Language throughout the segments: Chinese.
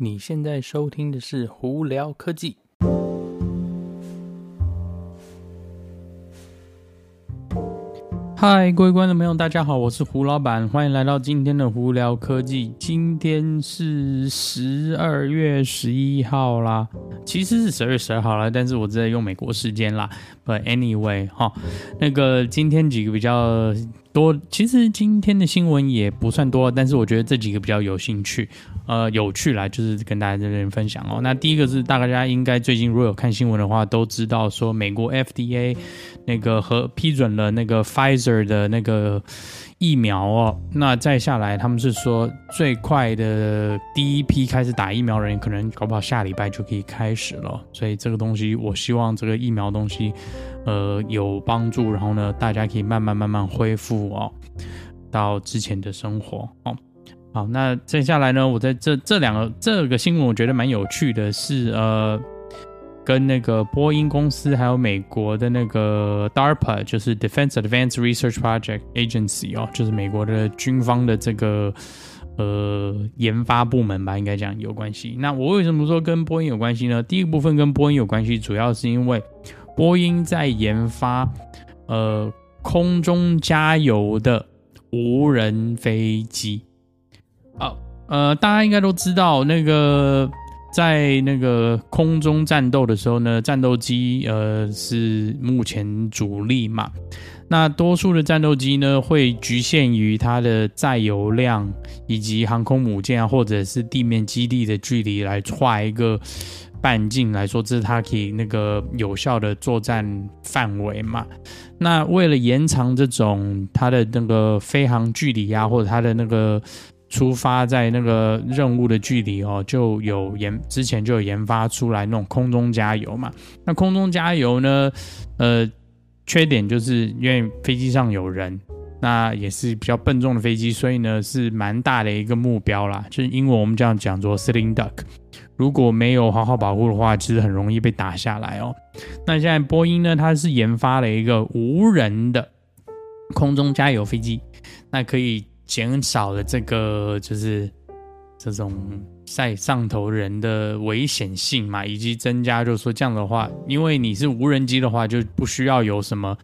你现在收听的是《胡聊科技》。嗨，各位观众朋友，大家好，我是胡老板，欢迎来到今天的《胡聊科技》。今天是十二月十一号啦，其实是十二月十二号啦，但是我正在用美国时间啦。But anyway，哈，那个今天几个比较多，其实今天的新闻也不算多，但是我觉得这几个比较有兴趣。呃，有趣啦，就是跟大家这边分享哦。那第一个是大家应该最近如果有看新闻的话，都知道说美国 FDA 那个和批准了那个 Pfizer 的那个疫苗哦。那再下来，他们是说最快的第一批开始打疫苗人，可能搞不好下礼拜就可以开始了。所以这个东西，我希望这个疫苗东西，呃，有帮助，然后呢，大家可以慢慢慢慢恢复哦，到之前的生活哦。好，那接下来呢，我在这这两个这个新闻，我觉得蛮有趣的是，呃，跟那个波音公司还有美国的那个 DARPA，就是 Defense Advanced Research Project Agency 哦，就是美国的军方的这个呃研发部门吧，应该讲有关系。那我为什么说跟波音有关系呢？第一个部分跟波音有关系，主要是因为波音在研发呃空中加油的无人飞机。哦，呃，大家应该都知道，那个在那个空中战斗的时候呢，战斗机呃是目前主力嘛。那多数的战斗机呢，会局限于它的载油量以及航空母舰啊，或者是地面基地的距离来画一个半径来说，这是它可以那个有效的作战范围嘛。那为了延长这种它的那个飞行距离啊，或者它的那个。出发在那个任务的距离哦，就有研之前就有研发出来那种空中加油嘛。那空中加油呢，呃，缺点就是因为飞机上有人，那也是比较笨重的飞机，所以呢是蛮大的一个目标啦。就是英文我们这样讲做 sitting duck，如果没有好好保护的话，其实很容易被打下来哦。那现在波音呢，它是研发了一个无人的空中加油飞机，那可以。减少了这个就是这种在上头人的危险性嘛，以及增加就是说这样的话，因为你是无人机的话，就不需要有什么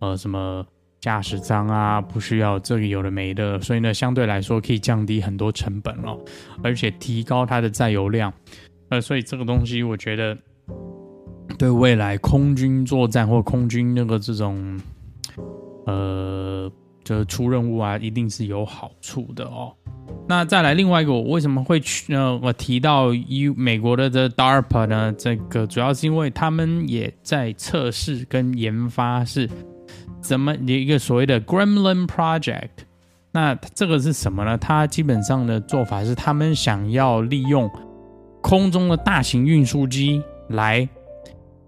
呃什么驾驶舱啊，不需要这个有的没的，所以呢，相对来说可以降低很多成本哦，而且提高它的载油量，呃，所以这个东西我觉得对未来空军作战或空军那个这种呃。就是出任务啊，一定是有好处的哦。那再来另外一个，我为什么会去呢？我提到 U 美国的这 DARPA 呢，这个主要是因为他们也在测试跟研发是怎么一个所谓的 Gremlin Project。那这个是什么呢？它基本上的做法是，他们想要利用空中的大型运输机来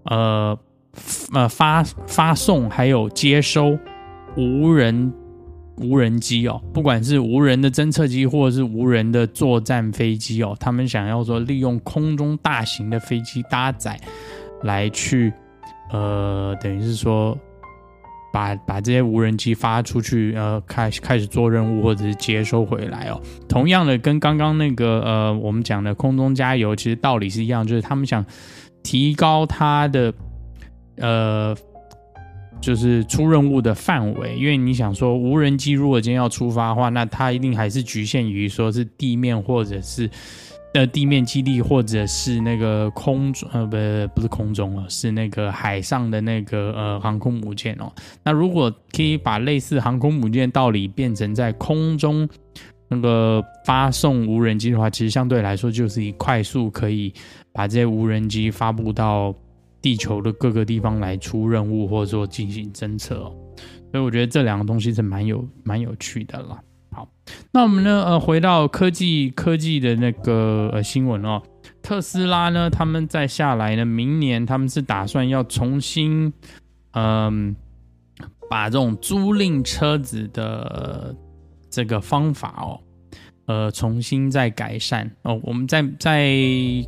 呃呃发发送还有接收无人。无人机哦，不管是无人的侦测机或者是无人的作战飞机哦，他们想要说利用空中大型的飞机搭载来去，呃，等于是说把把这些无人机发出去，呃，开开始做任务或者是接收回来哦。同样的，跟刚刚那个呃我们讲的空中加油，其实道理是一样，就是他们想提高它的呃。就是出任务的范围，因为你想说无人机如果今天要出发的话，那它一定还是局限于说是地面或者是呃地面基地或者是那个空中呃不不是空中哦，是那个海上的那个呃航空母舰哦。那如果可以把类似航空母舰道理变成在空中那个发送无人机的话，其实相对来说就是以快速可以把这些无人机发布到。地球的各个地方来出任务，或者说进行侦测哦，所以我觉得这两个东西是蛮有蛮有趣的啦。好，那我们呢，呃，回到科技科技的那个呃新闻哦，特斯拉呢，他们在下来呢，明年他们是打算要重新，嗯，把这种租赁车子的这个方法哦。呃，重新再改善哦。我们在在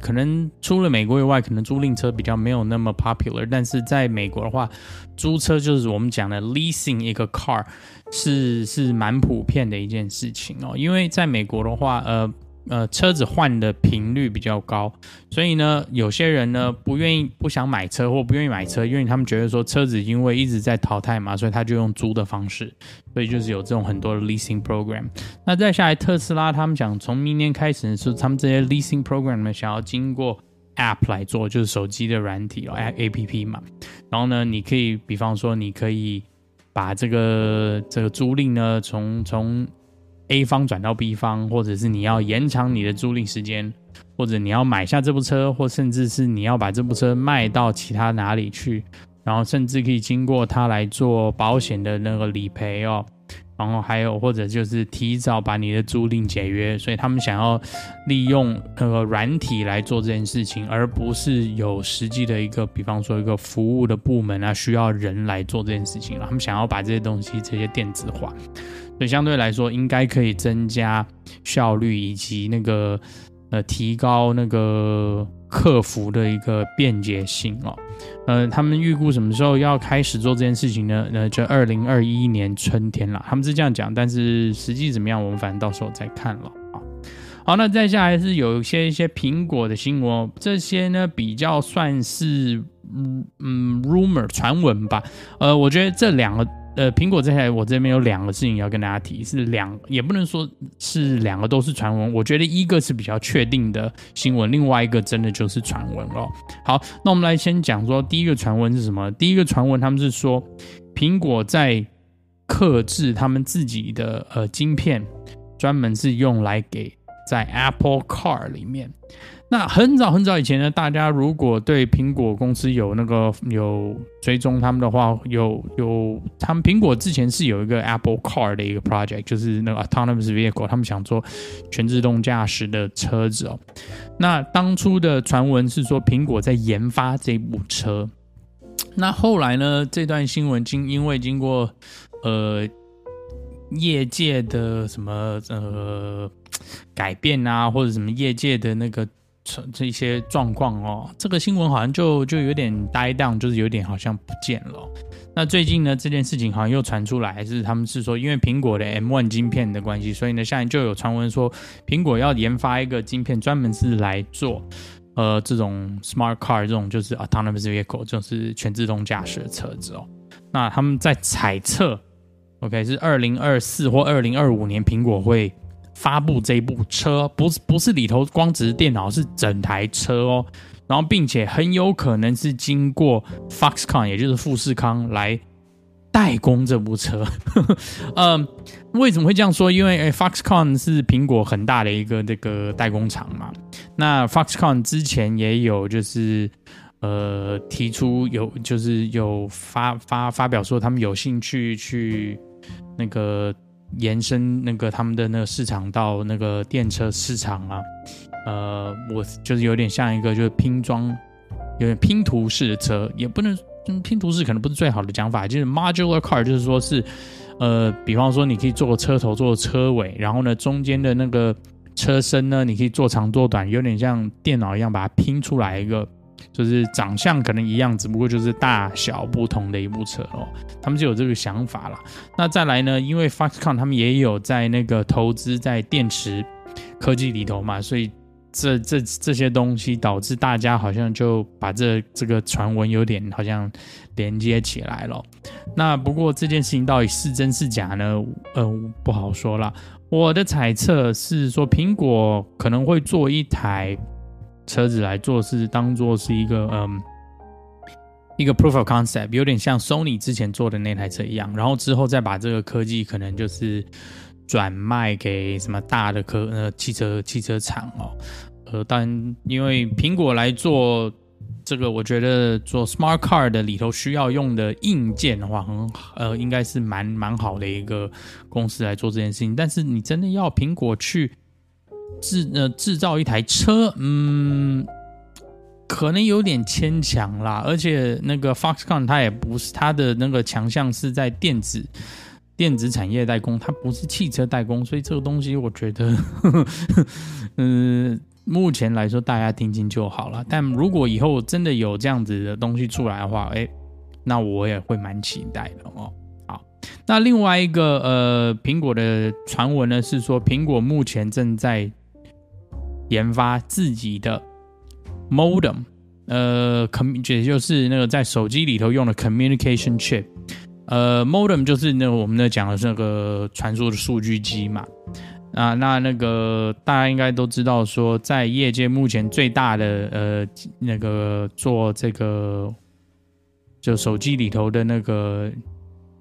可能除了美国以外，可能租赁车比较没有那么 popular。但是在美国的话，租车就是我们讲的 leasing 一个 car，是是蛮普遍的一件事情哦。因为在美国的话，呃，呃车子换的频率比较高，所以呢，有些人呢不愿意不想买车或不愿意买车，因为他们觉得说车子因为一直在淘汰嘛，所以他就用租的方式，所以就是有这种很多的 leasing program。那再下来特斯拉，他们想从明年开始是他们这些 leasing program 呢想要经过 app 来做，就是手机的软体哦，app 嘛。然后呢，你可以比方说你可以把这个这个租赁呢从从 A 方转到 B 方，或者是你要延长你的租赁时间，或者你要买下这部车，或甚至是你要把这部车卖到其他哪里去，然后甚至可以经过它来做保险的那个理赔哦，然后还有或者就是提早把你的租赁解约，所以他们想要利用那个软体来做这件事情，而不是有实际的一个，比方说一个服务的部门啊，需要人来做这件事情。他们想要把这些东西这些电子化。所以相对来说，应该可以增加效率，以及那个呃提高那个客服的一个便捷性哦。呃，他们预估什么时候要开始做这件事情呢？呃，就二零二一年春天了。他们是这样讲，但是实际怎么样，我们反正到时候再看了。好，那再下来是有一些一些苹果的新闻，这些呢比较算是嗯嗯 rumor 传闻吧。呃，我觉得这两个。呃，苹果这台我这边有两个事情要跟大家提，是两也不能说是两个都是传闻，我觉得一个是比较确定的新闻，另外一个真的就是传闻哦。好，那我们来先讲说第一个传闻是什么？第一个传闻他们是说苹果在克制他们自己的呃晶片，专门是用来给在 Apple Car 里面。那很早很早以前呢，大家如果对苹果公司有那个有追踪他们的话，有有他们苹果之前是有一个 Apple Car 的一个 project，就是那个 autonomous vehicle，他们想做全自动驾驶的车子哦。那当初的传闻是说苹果在研发这部车，那后来呢，这段新闻经因为经过呃业界的什么呃改变啊，或者什么业界的那个。这一些状况哦，这个新闻好像就就有点呆档就是有点好像不见了。那最近呢，这件事情好像又传出来，是他们是说，因为苹果的 M1 晶片的关系，所以呢，现在就有传闻说，苹果要研发一个晶片，专门是来做呃这种 smart car 这种就是 autonomous vehicle，就是全自动驾驶的车子哦。那他们在猜测，OK，是二零二四或二零二五年苹果会。发布这部车不是不是里头光只是电脑，是整台车哦，然后并且很有可能是经过 Foxconn，也就是富士康来代工这部车。嗯，为什么会这样说？因为 Foxconn 是苹果很大的一个这个代工厂嘛。那 Foxconn 之前也有就是呃提出有就是有发发发表说他们有兴趣去那个。延伸那个他们的那个市场到那个电车市场啊，呃，我就是有点像一个就是拼装，有点拼图式的车，也不能拼图式可能不是最好的讲法，就是 modular car，就是说是，呃，比方说你可以做个车头，做个车尾，然后呢中间的那个车身呢，你可以做长做短，有点像电脑一样把它拼出来一个。就是长相可能一样，只不过就是大小不同的一部车哦。他们就有这个想法了。那再来呢？因为 Foxconn 他们也有在那个投资在电池科技里头嘛，所以这这这些东西导致大家好像就把这这个传闻有点好像连接起来了。那不过这件事情到底是真是假呢？呃，不好说了。我的猜测是说，苹果可能会做一台。车子来做是当做是一个嗯一个 proof of concept，有点像 Sony 之前做的那台车一样，然后之后再把这个科技可能就是转卖给什么大的科呃汽车汽车厂哦，呃，但因为苹果来做这个，我觉得做 smart car 的里头需要用的硬件的话，很呃应该是蛮蛮好的一个公司来做这件事情，但是你真的要苹果去。制呃制造一台车，嗯，可能有点牵强啦。而且那个 Foxconn 它也不是它的那个强项是在电子电子产业代工，它不是汽车代工，所以这个东西我觉得，嗯、目前来说大家听听就好了。但如果以后真的有这样子的东西出来的话，哎，那我也会蛮期待的哦。好，那另外一个呃苹果的传闻呢是说，苹果目前正在研发自己的 modem，呃，com 也就是那个在手机里头用的 communication chip，呃，modem 就是那个我们那讲的那个传输的数据机嘛。啊，那那个大家应该都知道，说在业界目前最大的呃那个做这个就手机里头的那个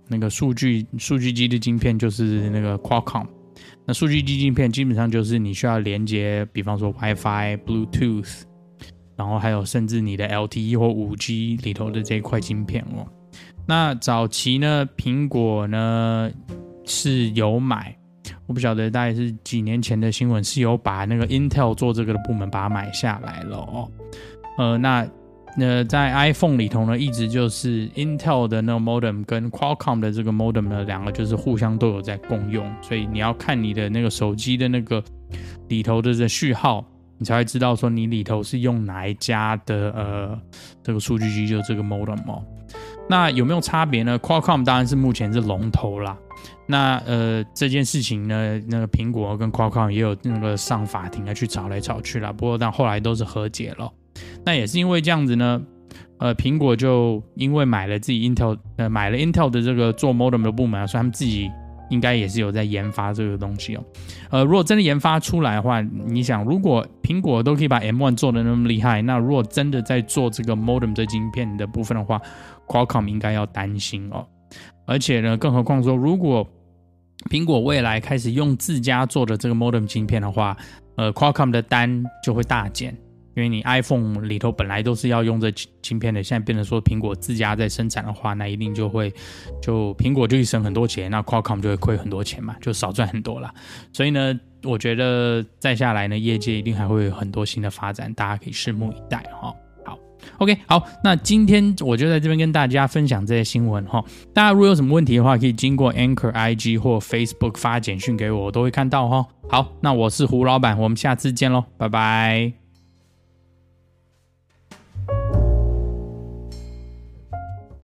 那个数据数据机的晶片就是那个 Qualcomm。那数据机晶片基本上就是你需要连接，比方说 WiFi、Bluetooth，然后还有甚至你的 LTE 或 5G 里头的这一块晶片哦。那早期呢，苹果呢是有买。我不晓得大概是几年前的新闻，是有把那个 Intel 做这个的部门把它买下来了哦。呃，那那在 iPhone 里头呢，一直就是 Intel 的那个 modem 跟 Qualcomm 的这个 modem 呢，两个就是互相都有在共用，所以你要看你的那个手机的那个里头的这序号，你才会知道说你里头是用哪一家的呃这个数据机，就这个 modem 哦。那有没有差别呢？Qualcomm 当然是目前是龙头啦。那呃这件事情呢，那个苹果跟 Qualcomm 也有那个上法庭啊去吵来吵去啦。不过但后来都是和解了。那也是因为这样子呢，呃苹果就因为买了自己 Intel 呃买了 Intel 的这个做 modem 的部门，所以他们自己应该也是有在研发这个东西哦。呃如果真的研发出来的话，你想如果苹果都可以把 M1 做的那么厉害，那如果真的在做这个 modem 这晶片的部分的话，Qualcomm 应该要担心哦。而且呢，更何况说如果苹果未来开始用自家做的这个 modem 晶片的话，呃，Qualcomm 的单就会大减，因为你 iPhone 里头本来都是要用这晶片的，现在变成说苹果自家在生产的话，那一定就会就苹果就会省很多钱，那 Qualcomm 就会亏很多钱嘛，就少赚很多啦。所以呢，我觉得再下来呢，业界一定还会有很多新的发展，大家可以拭目以待哈。好 OK，好，那今天我就在这边跟大家分享这些新闻哈。大家如果有什么问题的话，可以经过 Anchor IG 或 Facebook 发简讯给我，我都会看到哈。好，那我是胡老板，我们下次见喽，拜拜。